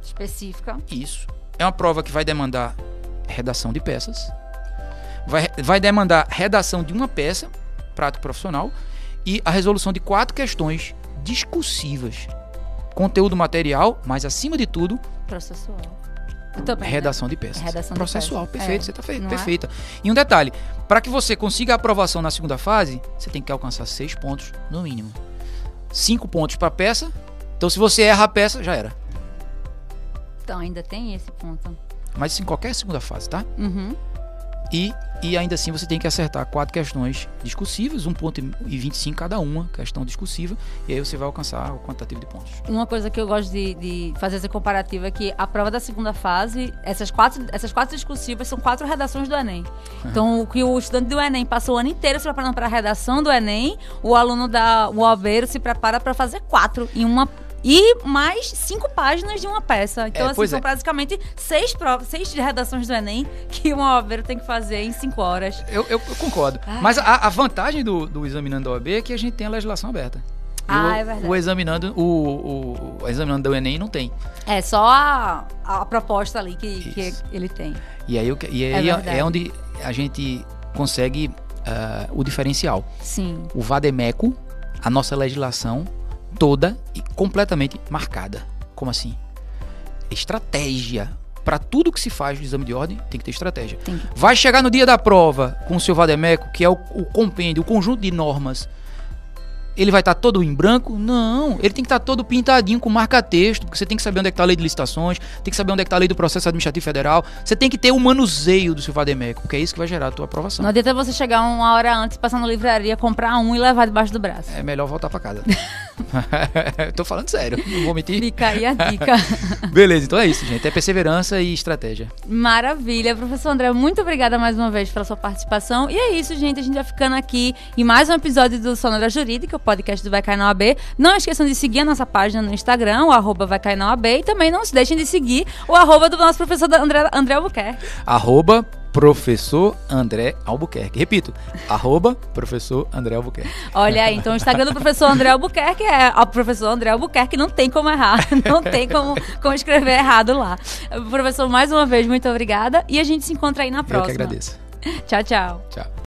Específica. isso. É uma prova que vai demandar redação de peças, vai, vai demandar redação de uma peça, prático profissional, e a resolução de quatro questões discursivas. Conteúdo material, mas acima de tudo, Processual. Também, né? redação de peças. Redação de Processual, peças. perfeito, É, você tá fe- não é? perfeita. E um detalhe, para que você consiga a aprovação na segunda fase, você tem que alcançar seis pontos no mínimo. Cinco pontos para peça. Então, se você erra a peça, já era. Então ainda tem esse ponto. Mas em qualquer segunda fase, tá? Uhum. E, e ainda assim você tem que acertar quatro questões discursivas, um ponto e 25 cada uma, questão discursiva, e aí você vai alcançar o quantitativo de pontos. Uma coisa que eu gosto de, de fazer essa comparativa é que a prova da segunda fase, essas quatro, essas quatro discursivas são quatro redações do Enem. Então, o que o estudante do Enem passa o ano inteiro se preparando para a redação do Enem, o aluno da albeiro se prepara para fazer quatro em uma e mais cinco páginas de uma peça. Então, É, assim, são é. basicamente seis, provas, seis redações do Enem que um albeiro tem que fazer em cinco horas. Eu, eu- eu concordo. Ai. Mas a, a vantagem do, do examinando da OAB é que a gente tem a legislação aberta. Ah, o, é verdade. O examinando, o, o, o examinando do Enem não tem. É só a, a proposta ali que, que ele tem. E aí, e É aí é, verdade. onde a gente consegue ah, o diferencial. Sim. O Vademeco, a nossa legislação toda e completamente marcada. Como assim? Estratégia. Para tudo que se faz no exame de ordem, tem que ter estratégia. Que- Vai chegar no dia da prova com o seu Vademeco, que é o, o compêndio, o conjunto de normas. Ele vai estar todo em branco? Não, ele tem que estar todo pintadinho com marca-texto, porque você tem que saber onde é que está a lei de licitações, tem que saber onde é que está a lei do processo administrativo federal. Você tem que ter o manuseio do seu Vademeco, porque é isso que vai gerar a tua aprovação. Não adianta você chegar uma hora antes, passar na livraria, comprar um e levar debaixo do braço. É melhor voltar pra casa. Tô falando sério, não vou mentir. Fica aí a dica. Beleza, então é isso, gente. É perseverança e estratégia. Maravilha. Professor André, muito obrigada mais uma vez pela sua participação. E é isso, gente. A gente vai ficando aqui em mais um episódio do Sonora Jurídica, podcast do Vai Cair na OAB. Não esqueçam de seguir a nossa página no Instagram, o arroba Vai Cair na OAB. E também não se deixem de seguir o arroba do nosso professor André, André Albuquerque. Arroba professor André Albuquerque. Repito, arroba professor André Albuquerque. Olha aí, então o Instagram do professor André Albuquerque é o professor André Albuquerque, não tem como errar, não tem como, como escrever errado lá. Professor, mais uma vez, muito obrigada e a gente se encontra aí na Eu próxima. que agradeço. Tchau, tchau. Tchau.